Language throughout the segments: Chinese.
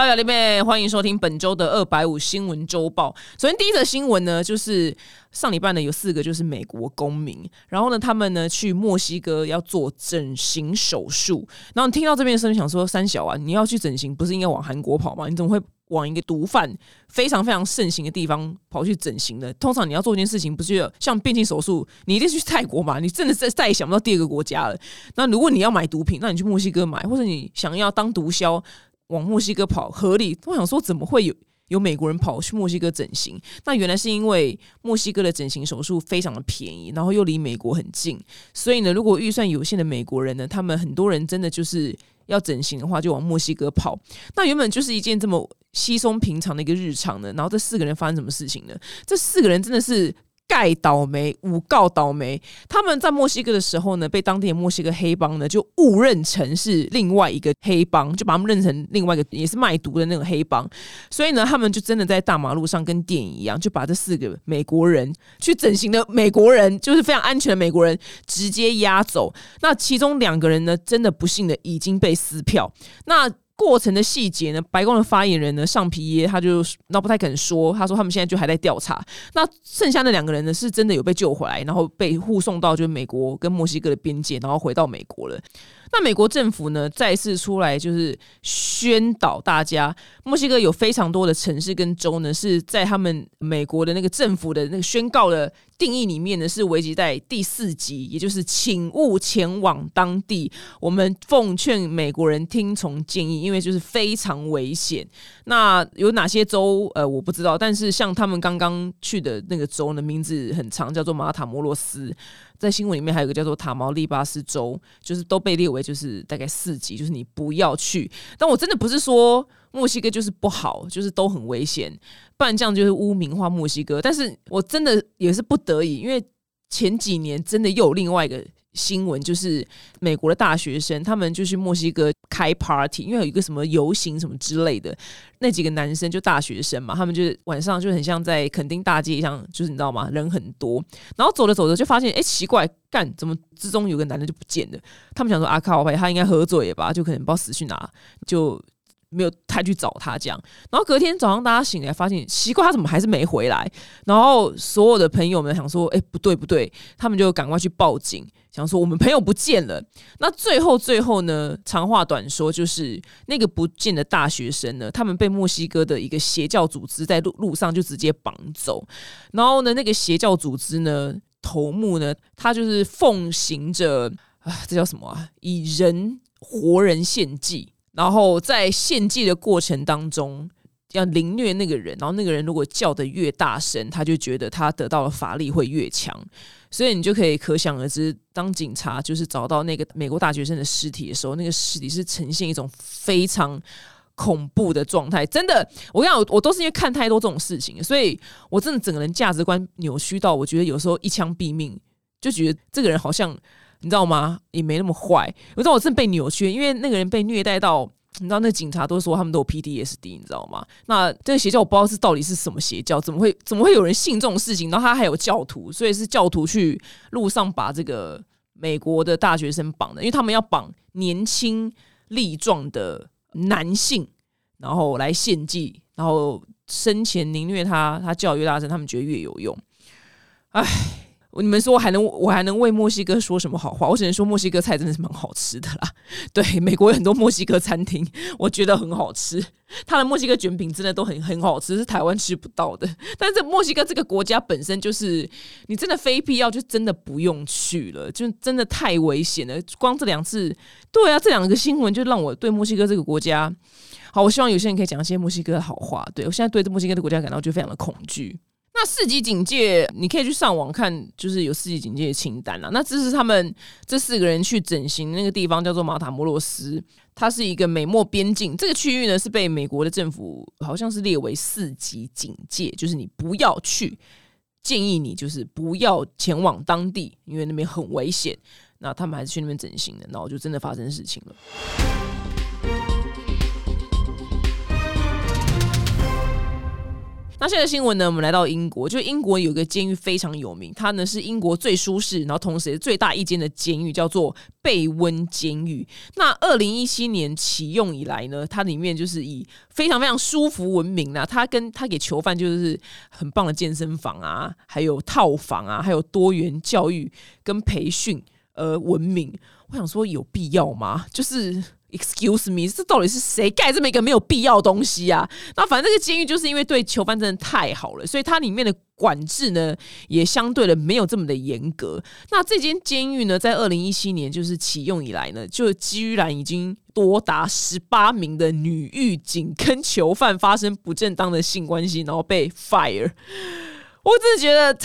哎呀，弟妹，欢迎收听本周的二百五新闻周报。首先，第一则新闻呢，就是上礼拜呢有四个就是美国公民，然后呢他们呢去墨西哥要做整形手术。然后听到这边的声音，想说三小啊，你要去整形，不是应该往韩国跑吗？你怎么会往一个毒贩非常非常盛行的地方跑去整形呢？通常你要做一件事情，不是像变性手术，你一定去泰国嘛？你真的再再也想不到第二个国家了。那如果你要买毒品，那你去墨西哥买，或者你想要当毒枭。往墨西哥跑合理，我想说怎么会有有美国人跑去墨西哥整形？那原来是因为墨西哥的整形手术非常的便宜，然后又离美国很近，所以呢，如果预算有限的美国人呢，他们很多人真的就是要整形的话，就往墨西哥跑。那原本就是一件这么稀松平常的一个日常呢，然后这四个人发生什么事情呢？这四个人真的是。盖倒霉，诬告倒霉。他们在墨西哥的时候呢，被当地的墨西哥黑帮呢就误认成是另外一个黑帮，就把他们认成另外一个也是卖毒的那种黑帮。所以呢，他们就真的在大马路上跟电影一样，就把这四个美国人去整形的美国人，就是非常安全的美国人，直接押走。那其中两个人呢，真的不幸的已经被撕票。那过程的细节呢？白宫的发言人呢？上皮耶他就那不太肯说。他说他们现在就还在调查。那剩下那两个人呢？是真的有被救回来，然后被护送到就是美国跟墨西哥的边界，然后回到美国了。那美国政府呢，再次出来就是宣导大家，墨西哥有非常多的城市跟州呢，是在他们美国的那个政府的那个宣告的定义里面呢，是危及在第四级，也就是请勿前往当地。我们奉劝美国人听从建议，因为就是非常危险。那有哪些州？呃，我不知道，但是像他们刚刚去的那个州呢，名字很长，叫做马塔摩罗斯。在新闻里面还有一个叫做塔毛利巴斯州，就是都被列为就是大概四级，就是你不要去。但我真的不是说墨西哥就是不好，就是都很危险，不然这样就是污名化墨西哥。但是我真的也是不得已，因为前几年真的又有另外一个。新闻就是美国的大学生，他们就去墨西哥开 party，因为有一个什么游行什么之类的。那几个男生就大学生嘛，他们就是晚上就很像在垦丁大街一样，就是你知道吗？人很多，然后走着走着就发现，哎，奇怪，干怎么之中有个男的就不见了？他们想说阿卡，我他应该喝醉了吧，就可能不知道死去哪，就没有太去找他这样。然后隔天早上大家醒来发现，奇怪，他怎么还是没回来？然后所有的朋友们想说，哎，不对不对，他们就赶快去报警。想说我们朋友不见了，那最后最后呢？长话短说，就是那个不见的大学生呢，他们被墨西哥的一个邪教组织在路路上就直接绑走，然后呢，那个邪教组织呢，头目呢，他就是奉行着啊，这叫什么啊？以人活人献祭，然后在献祭的过程当中。要凌虐那个人，然后那个人如果叫的越大声，他就觉得他得到的法力会越强，所以你就可以可想而知，当警察就是找到那个美国大学生的尸体的时候，那个尸体是呈现一种非常恐怖的状态。真的，我跟你讲，我都是因为看太多这种事情，所以我真的整个人价值观扭曲到，我觉得有时候一枪毙命，就觉得这个人好像你知道吗？也没那么坏。我知道我真被扭曲，因为那个人被虐待到。你知道那警察都说他们都有 PTSD，你知道吗？那这个邪教我不知道是到底是什么邪教，怎么会怎么会有人信这种事情？然后他还有教徒，所以是教徒去路上把这个美国的大学生绑的，因为他们要绑年轻力壮的男性，然后来献祭，然后生前凌虐他他叫越大声，他们觉得越有用。唉。你们说我还能我还能为墨西哥说什么好话？我只能说墨西哥菜真的是蛮好吃的啦。对，美国有很多墨西哥餐厅，我觉得很好吃。它的墨西哥卷饼真的都很很好吃，是台湾吃不到的。但是墨西哥这个国家本身就是，你真的非必要就真的不用去了，就真的太危险了。光这两次，对啊，这两个新闻就让我对墨西哥这个国家，好，我希望有些人可以讲一些墨西哥的好话。对我现在对墨西哥的国家感到就非常的恐惧。那四级警戒，你可以去上网看，就是有四级警戒的清单啊。那这是他们这四个人去整形那个地方，叫做马塔摩罗斯，它是一个美墨边境。这个区域呢是被美国的政府好像是列为四级警戒，就是你不要去，建议你就是不要前往当地，因为那边很危险。那他们还是去那边整形的，然后就真的发生事情了。那现在新闻呢？我们来到英国，就英国有个监狱非常有名，它呢是英国最舒适，然后同时也最大一间的监狱，叫做贝温监狱。那二零一七年启用以来呢，它里面就是以非常非常舒服闻名啦。它跟它给囚犯就是很棒的健身房啊，还有套房啊，还有多元教育跟培训而闻名。我想说，有必要吗？就是。Excuse me，这到底是谁盖这么一个没有必要东西啊？那反正这个监狱就是因为对囚犯真的太好了，所以它里面的管制呢也相对的没有这么的严格。那这间监狱呢，在二零一七年就是启用以来呢，就居然已经多达十八名的女狱警跟囚犯发生不正当的性关系，然后被 fire。我真的觉得。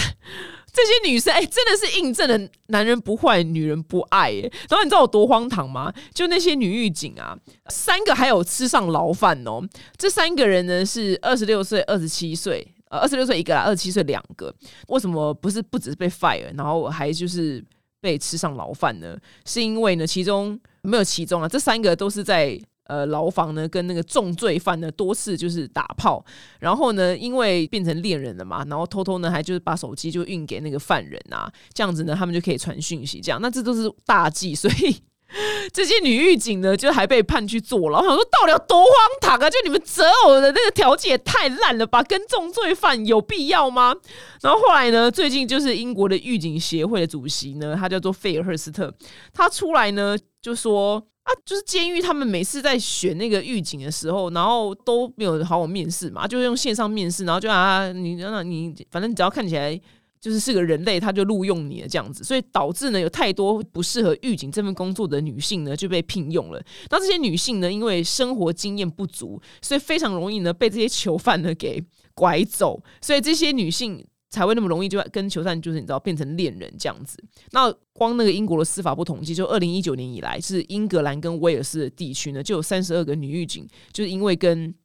这些女生哎，真的是印证了男人不坏，女人不爱哎。然后你知道有多荒唐吗？就那些女狱警啊，三个还有吃上牢饭哦。这三个人呢是二十六岁、二十七岁，呃，二十六岁一个啦，二十七岁两个。为什么不是不只是被 fire，然后还就是被吃上牢饭呢？是因为呢，其中没有其中啊，这三个都是在。呃，牢房呢，跟那个重罪犯呢多次就是打炮，然后呢，因为变成恋人了嘛，然后偷偷呢还就是把手机就运给那个犯人啊，这样子呢，他们就可以传讯息，这样，那这都是大忌，所以 这些女狱警呢就还被判去坐牢。我想说，到底有多荒唐啊？就你们择偶的那个条件也太烂了吧？跟重罪犯有必要吗？然后后来呢，最近就是英国的狱警协会的主席呢，他叫做费尔赫斯特，他出来呢就说。啊，就是监狱，他们每次在选那个狱警的时候，然后都没有好好面试嘛，就用线上面试，然后就啊，你那你反正只要看起来就是是个人类，他就录用你了这样子，所以导致呢有太多不适合狱警这份工作的女性呢就被聘用了。那这些女性呢，因为生活经验不足，所以非常容易呢被这些囚犯呢给拐走，所以这些女性。才会那么容易就跟囚犯就是你知道变成恋人这样子。那光那个英国的司法部统计，就二零一九年以来，是英格兰跟威尔斯的地区呢，就有三十二个女狱警，就是因为跟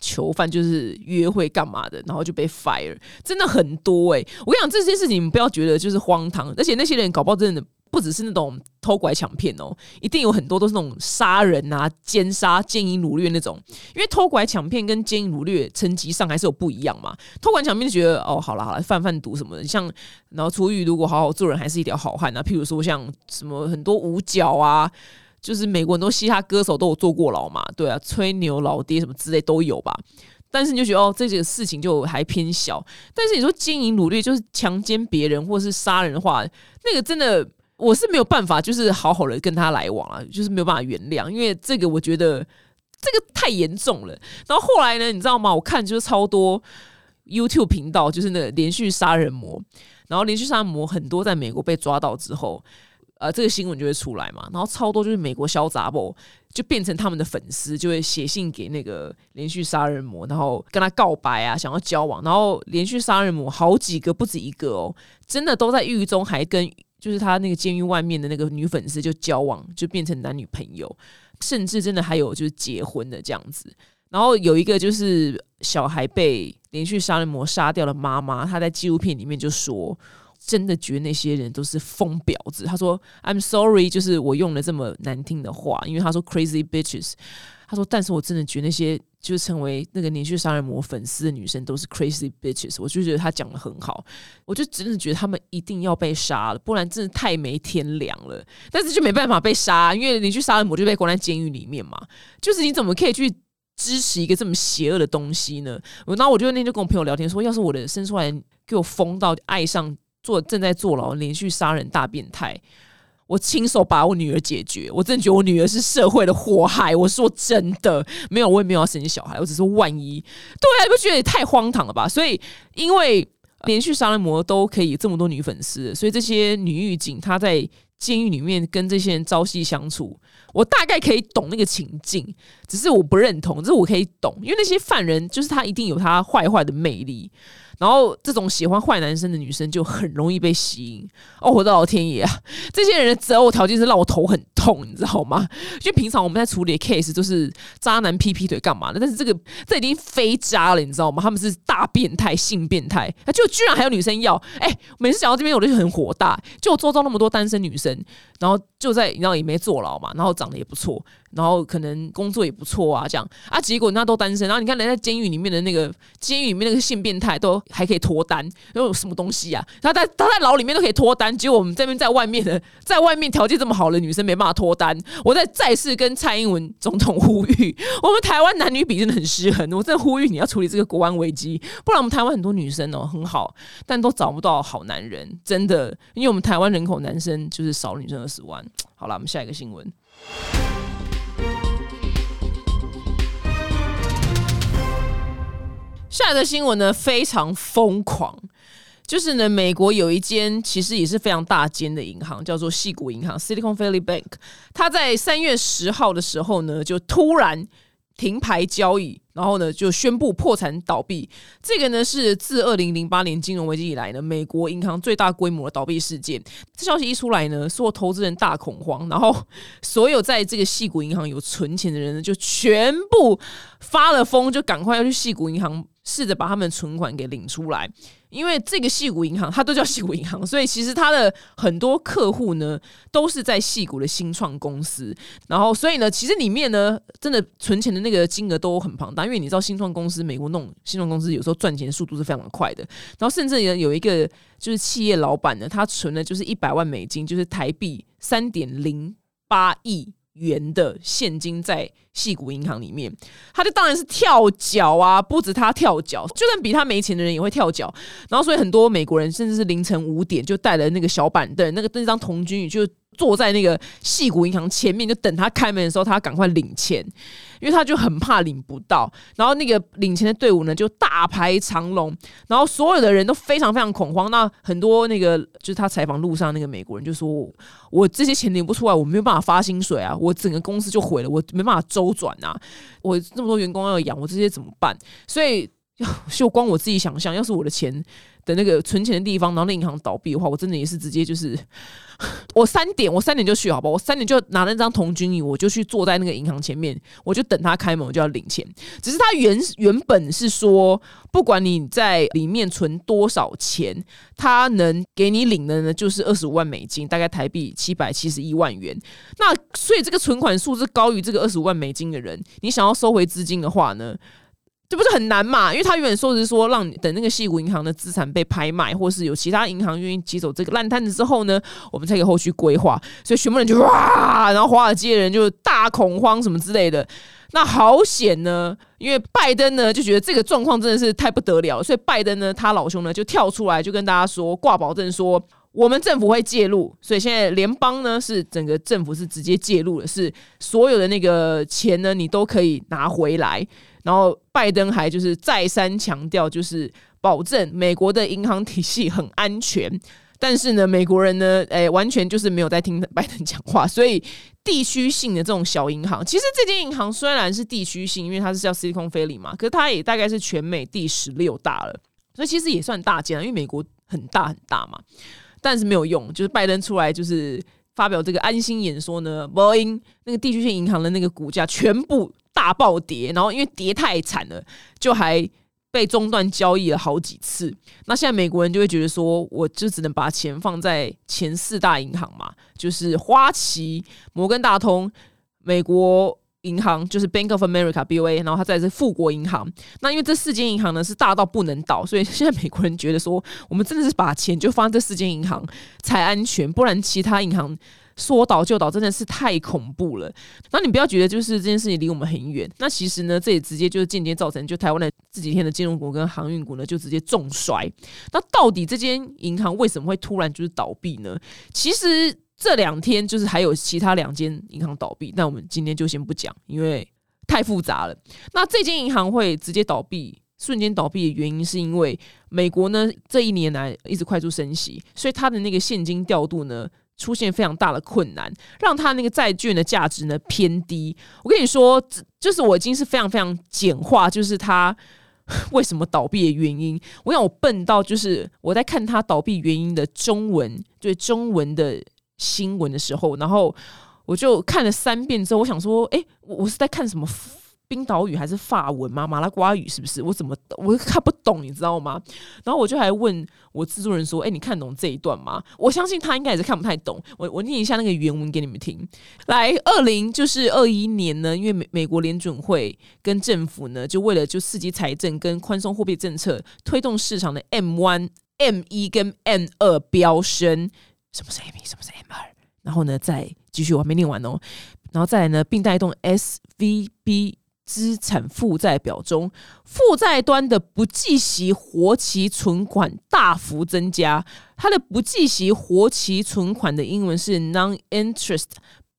囚犯就是约会干嘛的，然后就被 fire，真的很多哎。我跟你讲这些事情，你们不要觉得就是荒唐，而且那些人搞不好真的。不只是那种偷拐抢骗哦，一定有很多都是那种杀人啊、奸杀、奸淫掳掠那种。因为偷拐抢骗跟奸淫掳掠层级上还是有不一样嘛。偷拐抢骗就觉得哦，好了好了，贩贩毒什么的。像然后出狱如果好好做人，还是一条好汉啊。譬如说像什么很多五角啊，就是美国很多嘻哈歌手都有坐过牢嘛。对啊，吹牛老爹什么之类都有吧。但是你就觉得哦，这个事情就还偏小。但是你说奸淫掳掠就是强奸别人或是杀人的话，那个真的。我是没有办法，就是好好的跟他来往啊，就是没有办法原谅，因为这个我觉得这个太严重了。然后后来呢，你知道吗？我看就是超多 YouTube 频道，就是那个连续杀人魔，然后连续杀人魔很多在美国被抓到之后，呃，这个新闻就会出来嘛。然后超多就是美国小杂不就变成他们的粉丝，就会写信给那个连续杀人魔，然后跟他告白啊，想要交往。然后连续杀人魔好几个不止一个哦，真的都在狱中还跟。就是他那个监狱外面的那个女粉丝就交往，就变成男女朋友，甚至真的还有就是结婚的这样子。然后有一个就是小孩被连续杀人魔杀掉了妈妈，她在纪录片里面就说，真的觉得那些人都是疯婊子。她说：“I'm sorry，就是我用了这么难听的话，因为她说 crazy bitches。”他说：“但是我真的觉得那些。”就成为那个连续杀人魔粉丝的女生都是 crazy bitches，我就觉得他讲的很好，我就真的觉得他们一定要被杀了，不然真的太没天良了。但是就没办法被杀，因为连续杀人魔就被关在监狱里面嘛。就是你怎么可以去支持一个这么邪恶的东西呢？然后我就那天就跟我朋友聊天说，要是我的生出来给我疯到爱上做正在坐牢连续杀人大变态。我亲手把我女儿解决，我真的觉得我女儿是社会的祸害。我说真的，没有，我也没有要生小孩，我只是万一。对啊，你不觉得也太荒唐了吧？所以，因为连续杀人魔都可以这么多女粉丝，所以这些女狱警她在监狱里面跟这些人朝夕相处，我大概可以懂那个情境，只是我不认同，这是我可以懂，因为那些犯人就是他一定有他坏坏的魅力。然后这种喜欢坏男生的女生就很容易被吸引哦！我的老天爷啊，这些人的择偶条件是让我头很痛，你知道吗？因为平常我们在处理 case 都是渣男劈劈腿干嘛的，但是这个这已经非渣了，你知道吗？他们是大变态、性变态，就居然还有女生要！哎，每次讲到这边我就很火大，就我周遭那么多单身女生，然后就在你知道也没坐牢嘛，然后长得也不错，然后可能工作也不错啊，这样啊，结果人家都单身，然后你看人在监狱里面的那个监狱里面那个性变态都还可以脱单，有什么东西啊？他在他在牢里面都可以脱单，结果我们这边在外面的，在外面条件这么好的女生没办法脱单。我在再次跟蔡英文总统呼吁，我们台湾男女比真的很失衡，我真的呼吁你要处理这个国安危机，不然我们台湾很多女生哦很好，但都找不到好男人，真的，因为我们台湾人口男生就是少女生二十万。好了，我们下一个新闻。下一个新闻呢，非常疯狂，就是呢，美国有一间其实也是非常大间的银行，叫做细谷银行 （Silicon Valley Bank）。它在三月十号的时候呢，就突然。停牌交易，然后呢就宣布破产倒闭。这个呢是自二零零八年金融危机以来呢，美国银行最大规模的倒闭事件。这消息一出来呢，所有投资人大恐慌，然后所有在这个细谷银行有存钱的人呢，就全部发了疯，就赶快要去细谷银行试着把他们存款给领出来。因为这个细谷银行，它都叫细谷银行，所以其实它的很多客户呢，都是在细谷的新创公司。然后，所以呢，其实里面呢，真的存钱的那个金额都很庞大。因为你知道，新创公司美国那种新创公司有时候赚钱速度是非常快的。然后，甚至有有一个就是企业老板呢，他存了就是一百万美金，就是台币三点零八亿。元的现金在细谷银行里面，他就当然是跳脚啊！不止他跳脚，就算比他没钱的人也会跳脚。然后，所以很多美国人甚至是凌晨五点就带了那个小板凳，那个那张童军椅就。坐在那个细谷银行前面，就等他开门的时候，他赶快领钱，因为他就很怕领不到。然后那个领钱的队伍呢，就大排长龙，然后所有的人都非常非常恐慌。那很多那个就是他采访路上那个美国人就说：“我这些钱领不出来，我没有办法发薪水啊，我整个公司就毁了，我没办法周转啊，我这么多员工要养，我这些怎么办？”所以 就光我自己想象，要是我的钱。的那个存钱的地方，然后那银行倒闭的话，我真的也是直接就是，我三点我三点就去，好不好？我三点就拿那张童军椅，我就去坐在那个银行前面，我就等他开门，我就要领钱。只是他原原本是说，不管你在里面存多少钱，他能给你领的呢，就是二十五万美金，大概台币七百七十一万元。那所以这个存款数字高于这个二十五万美金的人，你想要收回资金的话呢？这不是很难嘛？因为他原本说的是说，让等那个西谷银行的资产被拍卖，或是有其他银行愿意接走这个烂摊子之后呢，我们才可以后续规划。所以全部人就哇，然后华尔街人就大恐慌什么之类的。那好险呢，因为拜登呢就觉得这个状况真的是太不得了，所以拜登呢他老兄呢就跳出来就跟大家说挂保证说，我们政府会介入。所以现在联邦呢是整个政府是直接介入的，是所有的那个钱呢你都可以拿回来。然后拜登还就是再三强调，就是保证美国的银行体系很安全。但是呢，美国人呢，诶，完全就是没有在听拜登讲话。所以地区性的这种小银行，其实这间银行虽然是地区性，因为它是叫 Silicon Valley 嘛，可是它也大概是全美第十六大了。所以其实也算大间，因为美国很大很大嘛。但是没有用，就是拜登出来就是发表这个安心演说呢，波音那个地区性银行的那个股价全部。大暴跌，然后因为跌太惨了，就还被中断交易了好几次。那现在美国人就会觉得说，我就只能把钱放在前四大银行嘛，就是花旗、摩根大通、美国银行，就是 Bank of America（BOA），然后它再是富国银行。那因为这四间银行呢是大到不能倒，所以现在美国人觉得说，我们真的是把钱就放在这四间银行才安全，不然其他银行。说倒就倒，真的是太恐怖了。那你不要觉得就是这件事情离我们很远，那其实呢，这也直接就是间接造成，就台湾的这几天的金融股跟航运股呢，就直接重摔。那到底这间银行为什么会突然就是倒闭呢？其实这两天就是还有其他两间银行倒闭，那我们今天就先不讲，因为太复杂了。那这间银行会直接倒闭，瞬间倒闭的原因是因为美国呢这一年来一直快速升息，所以它的那个现金调度呢。出现非常大的困难，让它那个债券的价值呢偏低。我跟你说，就是我已经是非常非常简化，就是它为什么倒闭的原因。我想我笨到就是我在看他倒闭原因的中文，对中文的新闻的时候，然后我就看了三遍之后，我想说，哎，我我是在看什么？冰岛语还是法文吗？马拉瓜语是不是？我怎么我看不懂，你知道吗？然后我就还问我制作人说：“哎，你看懂这一段吗？”我相信他应该也是看不太懂。我我念一下那个原文给你们听。来，二零就是二一年呢，因为美美国联准会跟政府呢，就为了就刺激财政跟宽松货币政策，推动市场的 M one、M 一跟 M 二飙升。什么是 M 一？什么是 M 二？然后呢，再继续，我还没念完哦。然后再来呢，并带动 SVB 资产负债表中负债端的不计息活期存款大幅增加。它的不计息活期存款的英文是 Non-Interest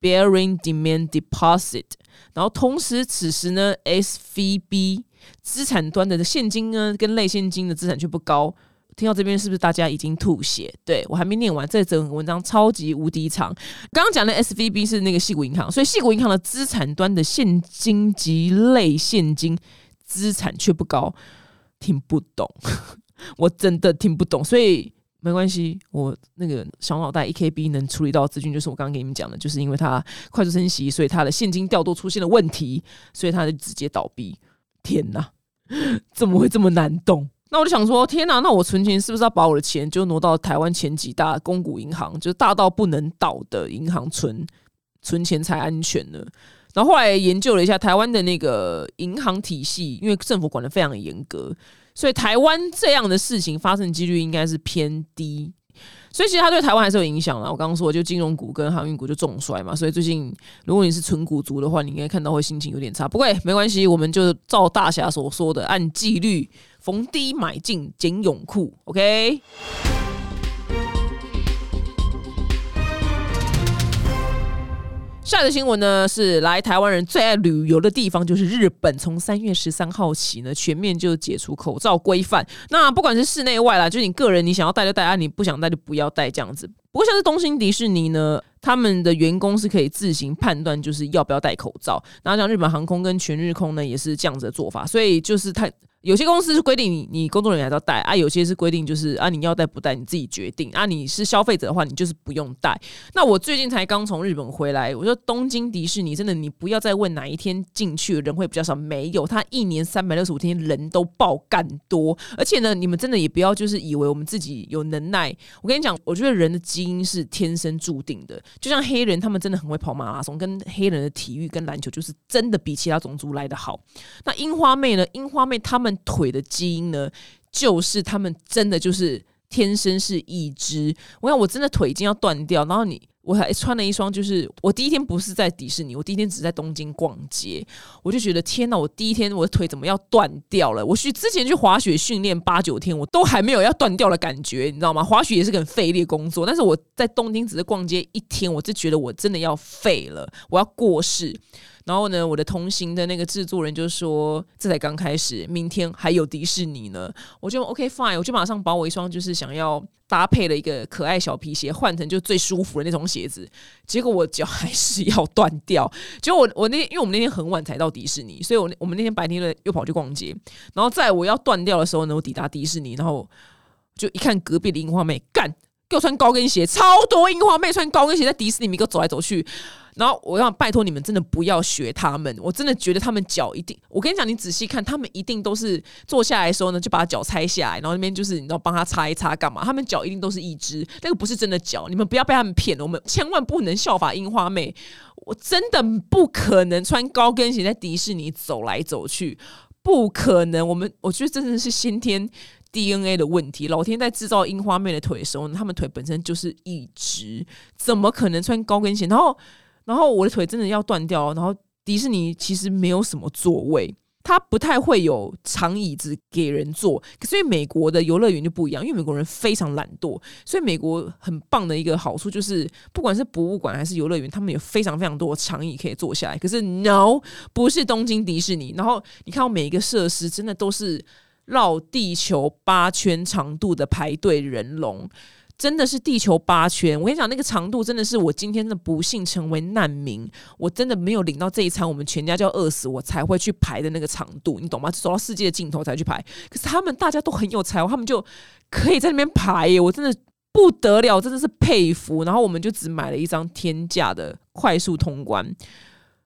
Bearing Demand Deposit。然后同时，此时呢，SVB 资产端的现金呢，跟类现金的资产却不高。听到这边是不是大家已经吐血？对我还没念完，这整个文章超级无敌长。刚刚讲的 S V B 是那个细谷银行，所以细谷银行的资产端的现金及类现金资产却不高，听不懂，我真的听不懂。所以没关系，我那个小脑袋 E K B 能处理到资讯，就是我刚刚给你们讲的，就是因为它快速升息，所以它的现金调度出现了问题，所以它就直接倒闭。天哪，怎么会这么难懂？那我就想说，天哪！那我存钱是不是要把我的钱就挪到台湾前几大公股银行，就是大到不能倒的银行存存钱才安全呢？然后后来研究了一下台湾的那个银行体系，因为政府管的非常严格，所以台湾这样的事情发生几率应该是偏低。所以其实它对台湾还是有影响的。我刚刚说，就金融股跟航运股就重衰嘛。所以最近如果你是纯股族的话，你应该看到会心情有点差。不过没关系，我们就照大侠所说的，按纪律逢低买进捡泳裤。OK。下一个新闻呢，是来台湾人最爱旅游的地方，就是日本。从三月十三号起呢，全面就解除口罩规范。那不管是室内外啦，就你个人你想要戴就戴啊，你不想戴就不要戴这样子。不过像是东京迪士尼呢，他们的员工是可以自行判断就是要不要戴口罩。然后像日本航空跟全日空呢，也是这样子的做法。所以就是他。有些公司是规定你你工作人员要带啊，有些是规定就是啊你要带不带你自己决定啊。你是消费者的话，你就是不用带。那我最近才刚从日本回来，我说东京迪士尼真的你不要再问哪一天进去人会比较少，没有，他一年三百六十五天人都爆干多。而且呢，你们真的也不要就是以为我们自己有能耐。我跟你讲，我觉得人的基因是天生注定的，就像黑人他们真的很会跑马拉松，跟黑人的体育跟篮球就是真的比其他种族来的好。那樱花妹呢？樱花妹他们。腿的基因呢，就是他们真的就是天生是一只。我想我真的腿已经要断掉，然后你我还穿了一双，就是我第一天不是在迪士尼，我第一天只在东京逛街，我就觉得天哪，我第一天我的腿怎么要断掉了？我去之前去滑雪训练八九天，我都还没有要断掉的感觉，你知道吗？滑雪也是很费力工作，但是我在东京只是逛街一天，我就觉得我真的要废了，我要过世。然后呢，我的同行的那个制作人就说：“这才刚开始，明天还有迪士尼呢。”我就 OK fine，我就马上把我一双就是想要搭配的一个可爱小皮鞋换成就最舒服的那种鞋子。结果我脚还是要断掉。结果我我那因为我们那天很晚才到迪士尼，所以我我们那天白天呢又跑去逛街。然后在我要断掉的时候呢，我抵达迪士尼，然后就一看隔壁的樱花妹，干又穿高跟鞋，超多樱花妹穿高跟鞋在迪士尼里面走来走去。然后我要拜托你们，真的不要学他们。我真的觉得他们脚一定，我跟你讲，你仔细看，他们一定都是坐下来的时候呢，就把脚拆下来，然后那边就是你知道帮他擦一擦干嘛？他们脚一定都是一只，那个不是真的脚。你们不要被他们骗了，我们千万不能效法樱花妹。我真的不可能穿高跟鞋在迪士尼走来走去，不可能。我们我觉得真的是先天 DNA 的问题。老天在制造樱花妹的腿的时候呢，他们腿本身就是一直，怎么可能穿高跟鞋？然后。然后我的腿真的要断掉，然后迪士尼其实没有什么座位，它不太会有长椅子给人坐。可是美国的游乐园就不一样，因为美国人非常懒惰，所以美国很棒的一个好处就是，不管是博物馆还是游乐园，他们有非常非常多长椅可以坐下来。可是 no，不是东京迪士尼。然后你看，每一个设施真的都是绕地球八圈长度的排队人龙。真的是地球八圈，我跟你讲，那个长度真的是我今天的不幸成为难民，我真的没有领到这一餐，我们全家就要饿死，我才会去排的那个长度，你懂吗？走到世界的尽头才去排。可是他们大家都很有才华，他们就可以在那边排，我真的不得了，真的是佩服。然后我们就只买了一张天价的快速通关。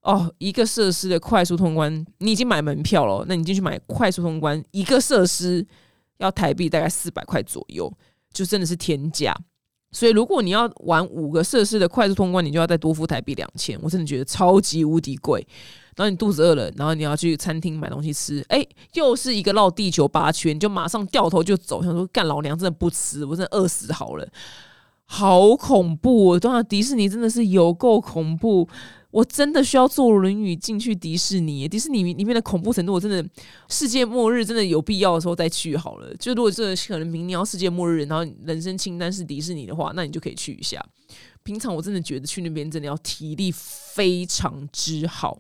哦，一个设施的快速通关，你已经买门票了，那你进去买快速通关，一个设施要台币大概四百块左右，就真的是天价。所以如果你要玩五个设施的快速通关，你就要再多付台币两千，我真的觉得超级无敌贵。然后你肚子饿了，然后你要去餐厅买东西吃，哎，又是一个绕地球八圈，就马上掉头就走，想说干老娘真的不吃，我真的饿死好了，好恐怖！当然迪士尼真的是有够恐怖。我真的需要坐轮椅进去迪士尼？迪士尼里面的恐怖程度，我真的世界末日真的有必要的时候再去好了。就如果这可能明年要世界末日，然后人生清单是迪士尼的话，那你就可以去一下。平常我真的觉得去那边真的要体力非常之好。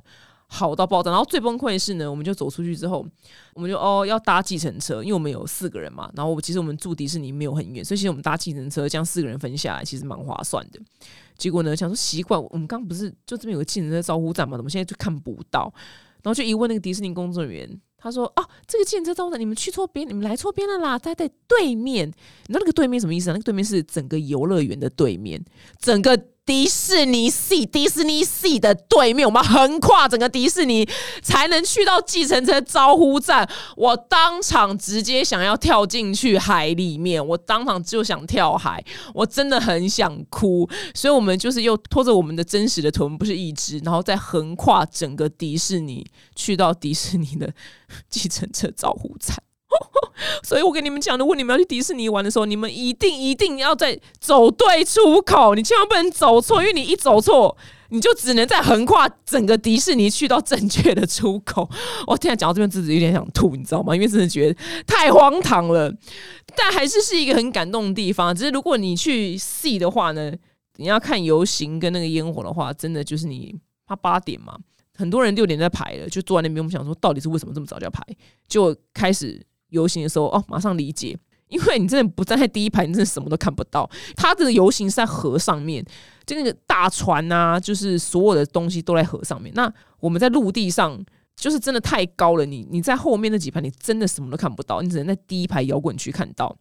好到爆炸，然后最崩溃的是呢，我们就走出去之后，我们就哦要搭计程车，因为我们有四个人嘛，然后其实我们住迪士尼没有很远，所以其实我们搭计程车这样四个人分下来其实蛮划算的。结果呢，想说习惯，我们刚不是就这边有个计程车招呼站嘛，怎么现在就看不到？然后就一问那个迪士尼工作人员，他说：“哦，这个计程车招呼站你们去错边，你们来错边了啦，在在对面。你知道那个对面什么意思啊？那个对面是整个游乐园的对面，整个。”迪士尼 C，迪士尼 C 的对面，我们横跨整个迪士尼才能去到计程车招呼站。我当场直接想要跳进去海里面，我当场就想跳海，我真的很想哭。所以，我们就是又拖着我们的真实的臀，不是一只，然后再横跨整个迪士尼，去到迪士尼的计程车招呼站。所以我跟你们讲，如果你们要去迪士尼玩的时候，你们一定一定要在走对出口，你千万不能走错，因为你一走错，你就只能在横跨整个迪士尼去到正确的出口。我现在讲到这边，自己有点想吐，你知道吗？因为真的觉得太荒唐了，但还是是一个很感动的地方。只是如果你去 see 的话呢，你要看游行跟那个烟火的话，真的就是你怕八点嘛，很多人六点在排了，就坐在那边。我们想说，到底是为什么这么早就要排？就开始。游行的时候哦，马上理解，因为你真的不站在第一排，你真的什么都看不到。它的游行是在河上面，就那个大船啊，就是所有的东西都在河上面。那我们在陆地上，就是真的太高了，你你在后面那几排，你真的什么都看不到，你只能在第一排摇滚区看到。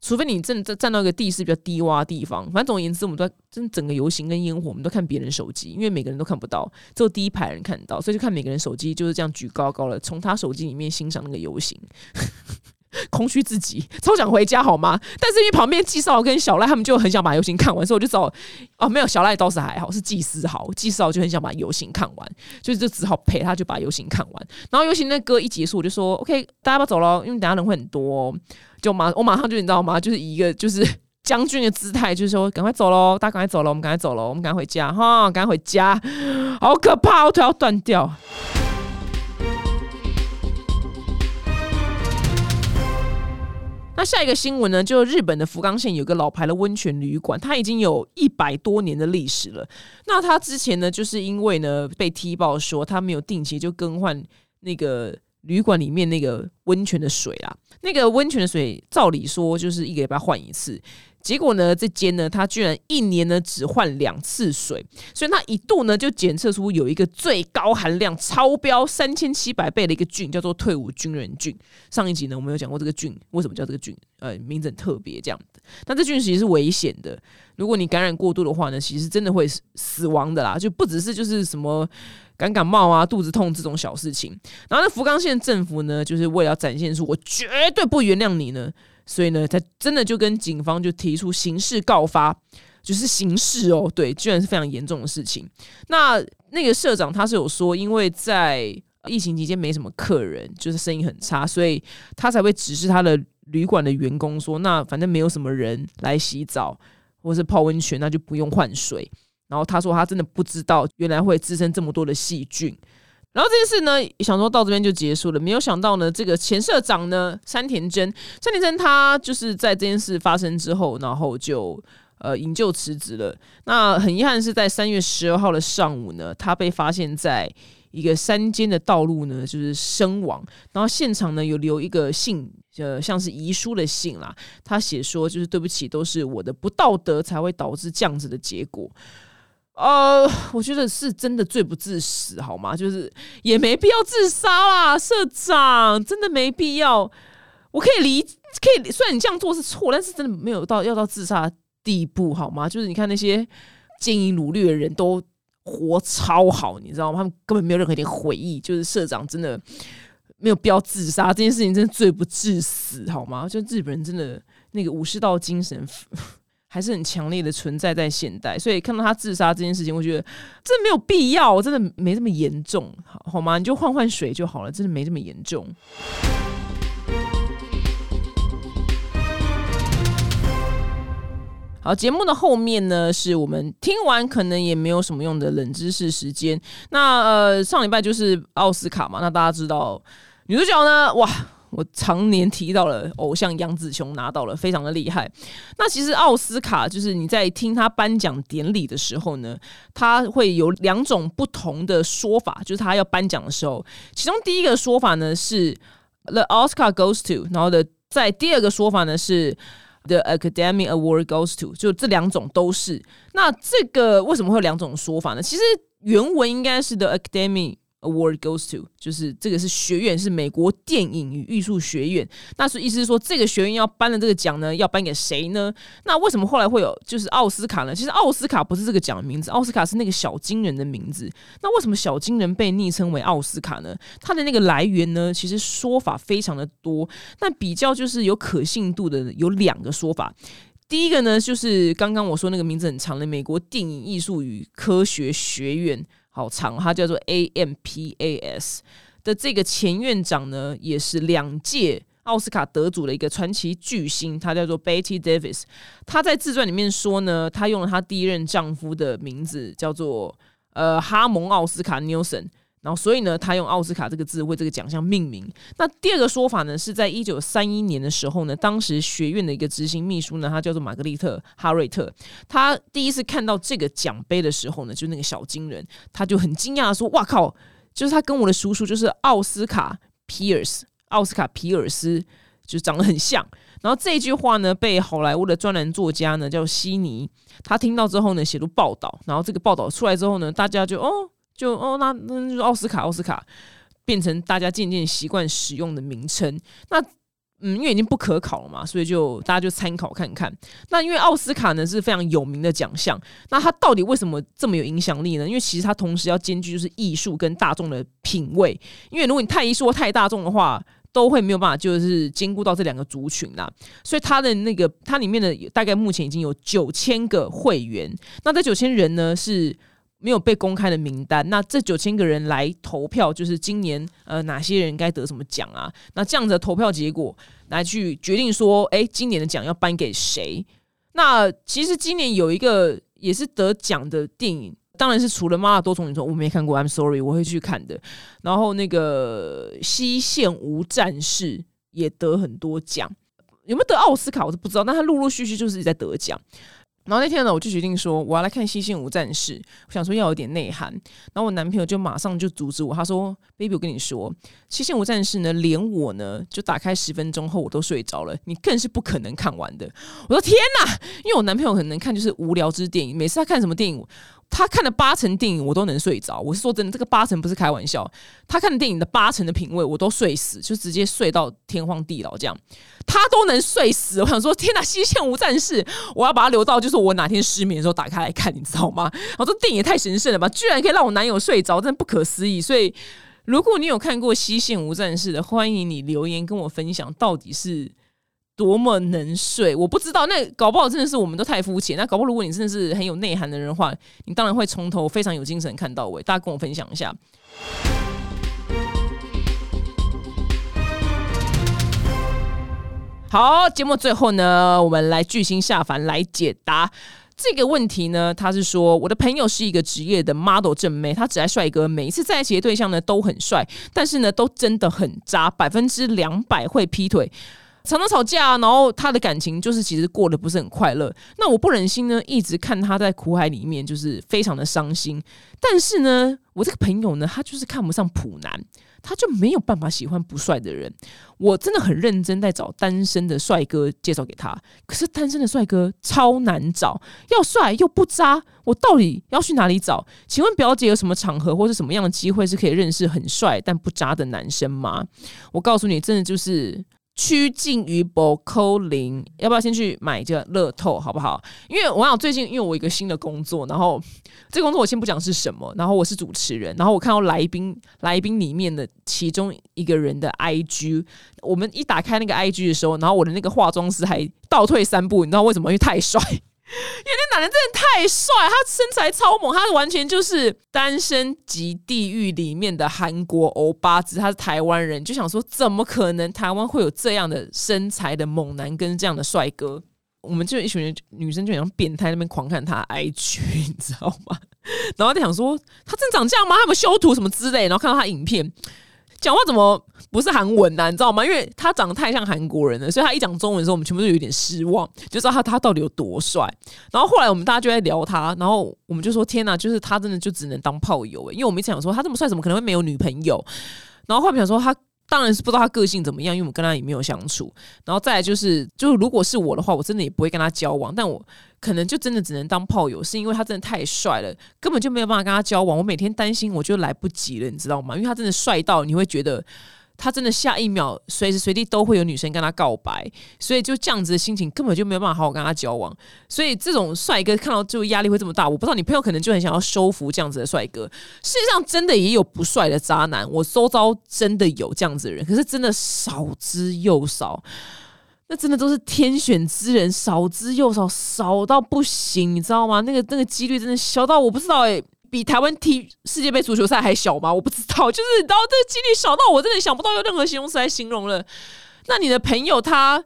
除非你真的站到一个地势比较低洼的地方，反正总而言之，我们都在真整个游行跟烟火，我们都看别人手机，因为每个人都看不到，只有第一排人看到，所以就看每个人手机就是这样举高高了，从他手机里面欣赏那个游行。空虚自己，超想回家好吗？但是因为旁边季少跟小赖他们就很想把游行看完，所以我就找哦，没有小赖倒是还好，是祭司好，祭司好就很想把游行看完，所以就只好陪他就把游行看完。然后游行那歌一结束，我就说 OK，大家要走了，因为等下人会很多，就马我马上就你知道吗？就是以一个就是 将军的姿态，就是说赶快走喽，大家赶快走了，我们赶快走了，我们赶快回家哈，赶快回家，好可怕，我腿要断掉。那下一个新闻呢？就日本的福冈县有个老牌的温泉旅馆，它已经有一百多年的历史了。那它之前呢，就是因为呢被踢爆说它没有定期就更换那个旅馆里面那个温泉的水啊，那个温泉的水照理说就是一个礼拜换一次。结果呢，这间呢，它居然一年呢只换两次水，所以它一度呢就检测出有一个最高含量超标三千七百倍的一个菌，叫做退伍军人菌。上一集呢，我们有讲过这个菌为什么叫这个菌，呃，名字很特别这样子。但这菌其实是危险的，如果你感染过度的话呢，其实真的会死亡的啦，就不只是就是什么感感冒啊、肚子痛这种小事情。然后呢，福冈县政府呢，就是为了展现出我绝对不原谅你呢。所以呢，他真的就跟警方就提出刑事告发，就是刑事哦，对，居然是非常严重的事情。那那个社长他是有说，因为在疫情期间没什么客人，就是生意很差，所以他才会指示他的旅馆的员工说，那反正没有什么人来洗澡或是泡温泉，那就不用换水。然后他说他真的不知道原来会滋生这么多的细菌。然后这件事呢，想说到这边就结束了，没有想到呢，这个前社长呢，山田真，山田真他就是在这件事发生之后，然后就呃引咎辞职了。那很遗憾是在三月十二号的上午呢，他被发现在一个山间的道路呢，就是身亡。然后现场呢有留一个信，呃，像是遗书的信啦，他写说就是对不起，都是我的不道德才会导致这样子的结果。呃，我觉得是真的罪不至死，好吗？就是也没必要自杀啦，社长真的没必要。我可以理，可以虽然你这样做是错，但是真的没有到要到自杀地步，好吗？就是你看那些奸淫掳掠的人都活超好，你知道吗？他们根本没有任何一点悔意，就是社长真的没有必要自杀，这件事情真的罪不至死，好吗？就日本人真的那个武士道精神 还是很强烈的存在在现代，所以看到他自杀这件事情，我觉得这没有必要，我真的没这么严重，好好吗？你就换换水就好了，真的没这么严重。好，节目的后面呢，是我们听完可能也没有什么用的冷知识时间。那呃，上礼拜就是奥斯卡嘛，那大家知道女主角呢，哇，我常年提到了偶像杨紫琼拿到了，非常的厉害。那其实奥斯卡就是你在听他颁奖典礼的时候呢，他会有两种不同的说法，就是他要颁奖的时候，其中第一个说法呢是 The Oscar goes to，然后的在第二个说法呢是。The Academy Award goes to，就这两种都是。那这个为什么会有两种说法呢？其实原文应该是 The Academy。Award goes to，就是这个是学院，是美国电影与艺术学院。那是意思是说，这个学院要颁的这个奖呢，要颁给谁呢？那为什么后来会有就是奥斯卡呢？其实奥斯卡不是这个奖的名字，奥斯卡是那个小金人的名字。那为什么小金人被昵称为奥斯卡呢？它的那个来源呢，其实说法非常的多。那比较就是有可信度的有两个说法。第一个呢，就是刚刚我说那个名字很长的美国电影艺术与科学学院。好长，他叫做 AMPAS 的这个前院长呢，也是两届奥斯卡得主的一个传奇巨星，他叫做 Betty Davis。他在自传里面说呢，他用了他第一任丈夫的名字，叫做呃哈蒙奥斯卡 Nilson。然后，所以呢，他用奥斯卡这个字为这个奖项命名。那第二个说法呢，是在一九三一年的时候呢，当时学院的一个执行秘书呢，他叫做玛格丽特哈瑞特。他第一次看到这个奖杯的时候呢，就那个小金人，他就很惊讶说：“哇靠！就是他跟我的叔叔，就是奥斯卡皮尔斯，奥斯卡皮尔斯，就长得很像。”然后这句话呢，被好莱坞的专栏作家呢叫悉尼，他听到之后呢，写入报道。然后这个报道出来之后呢，大家就哦。就哦，那那就是奥斯卡，奥斯卡变成大家渐渐习惯使用的名称。那嗯，因为已经不可考了嘛，所以就大家就参考看看。那因为奥斯卡呢是非常有名的奖项，那它到底为什么这么有影响力呢？因为其实它同时要兼具就是艺术跟大众的品味。因为如果你太艺术太大众的话，都会没有办法就是兼顾到这两个族群啦。所以它的那个它里面的大概目前已经有九千个会员。那这九千人呢是。没有被公开的名单，那这九千个人来投票，就是今年呃哪些人该得什么奖啊？那这样的投票结果来去决定说，哎，今年的奖要颁给谁？那其实今年有一个也是得奖的电影，当然是除了《妈妈多重宇宙》，我没看过，I'm sorry，我会去看的。然后那个《西线无战事》也得很多奖，有没有得奥斯卡我是不知道，但他陆陆续续就是在得奖。然后那天呢，我就决定说我要来看《西线无战事》，我想说要有点内涵。然后我男朋友就马上就阻止我，他说：“baby，我跟你说，《西线无战事》呢，连我呢就打开十分钟后我都睡着了，你更是不可能看完的。”我说：“天哪！”因为我男朋友很能看就是无聊之电影，每次他看什么电影。他看了八成电影，我都能睡着。我是说真的，这个八成不是开玩笑。他看的电影的八成的品味，我都睡死，就直接睡到天荒地老这样。他都能睡死，我想说，天哪！西线无战事，我要把它留到就是我哪天失眠的时候打开来看，你知道吗？我说电影也太神圣了吧，居然可以让我男友睡着，真的不可思议。所以，如果你有看过西线无战事的，欢迎你留言跟我分享，到底是。多么能睡？我不知道，那搞不好真的是我们都太肤浅。那搞不好，如果你真的是很有内涵的人的话，你当然会从头非常有精神看到尾。大家跟我分享一下。好，节目最后呢，我们来巨星下凡来解答这个问题呢。他是说，我的朋友是一个职业的 model 正妹，他只爱帅哥，每一次在一起的对象呢都很帅，但是呢都真的很渣，百分之两百会劈腿。常常吵架，然后他的感情就是其实过得不是很快乐。那我不忍心呢，一直看他在苦海里面，就是非常的伤心。但是呢，我这个朋友呢，他就是看不上普男，他就没有办法喜欢不帅的人。我真的很认真在找单身的帅哥介绍给他，可是单身的帅哥超难找，要帅又不渣，我到底要去哪里找？请问表姐有什么场合或是什么样的机会是可以认识很帅但不渣的男生吗？我告诉你，真的就是。趋近于博扣零，要不要先去买这个乐透，好不好？因为我想最近，因为我一个新的工作，然后这个工作我先不讲是什么，然后我是主持人，然后我看到来宾来宾里面的其中一个人的 IG，我们一打开那个 IG 的时候，然后我的那个化妆师还倒退三步，你知道为什么？因为太帅。因为那男人真的太帅，他身材超猛，他完全就是《单身级地狱》里面的韩国欧巴子，他是台湾人，就想说怎么可能台湾会有这样的身材的猛男跟这样的帅哥？我们就一群人女生就像变态那边狂看他 IG，你知道吗？然后在想说他真长这样吗？他们修图什么之类，然后看到他影片。讲话怎么不是韩文呢？你知道吗？因为他长得太像韩国人了，所以他一讲中文的时候，我们全部都有点失望，就知道他他到底有多帅。然后后来我们大家就在聊他，然后我们就说：“天哪，就是他真的就只能当炮友因为我们一直想说他这么帅，怎么可能会没有女朋友？然后后面想说他。当然是不知道他个性怎么样，因为我们跟他也没有相处。然后再来就是，就如果是我的话，我真的也不会跟他交往。但我可能就真的只能当炮友，是因为他真的太帅了，根本就没有办法跟他交往。我每天担心，我就来不及了，你知道吗？因为他真的帅到你会觉得。他真的下一秒随时随地都会有女生跟他告白，所以就这样子的心情根本就没有办法好好跟他交往。所以这种帅哥看到就压力会这么大，我不知道你朋友可能就很想要收服这样子的帅哥。世界上真的也有不帅的渣男，我周遭真的有这样子的人，可是真的少之又少。那真的都是天选之人，少之又少，少到不行，你知道吗？那个那个几率真的小到我不知道哎。比台湾踢世界杯足球赛还小吗？我不知道，就是你知道这几率小到我真的想不到用任何形容词来形容了。那你的朋友他，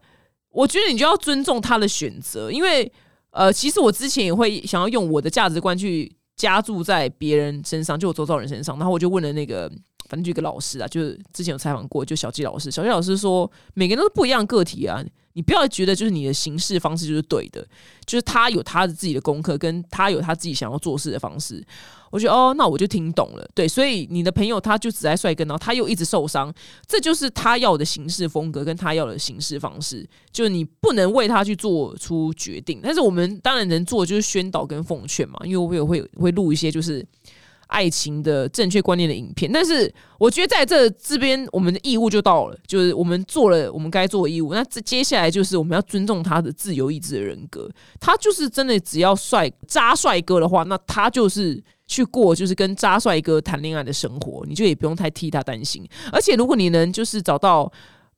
我觉得你就要尊重他的选择，因为呃，其实我之前也会想要用我的价值观去加注在别人身上，就我周遭人身上。然后我就问了那个，反正就一个老师啊，就是之前有采访过，就小季老师。小季老师说，每个人都是不一样的个体啊。你不要觉得就是你的行事方式就是对的，就是他有他的自己的功课，跟他有他自己想要做事的方式。我觉得哦，那我就听懂了。对，所以你的朋友他就只爱帅哥，然后他又一直受伤，这就是他要的行事风格跟他要的行事方式。就是你不能为他去做出决定，但是我们当然能做就是宣导跟奉劝嘛，因为我也会会录一些就是。爱情的正确观念的影片，但是我觉得在这这边，我们的义务就到了，就是我们做了我们该做的义务。那这接下来就是我们要尊重他的自由意志的人格。他就是真的只要帅渣帅哥的话，那他就是去过就是跟渣帅哥谈恋爱的生活，你就也不用太替他担心。而且如果你能就是找到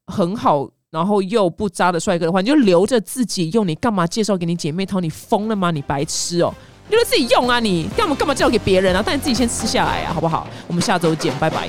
很好然后又不渣的帅哥的话，你就留着自己用。你干嘛介绍给你姐妹淘？你疯了吗？你白痴哦！留着自己用啊！你干嘛干嘛叫给别人啊？但你自己先吃下来啊，好不好？我们下周见，拜拜。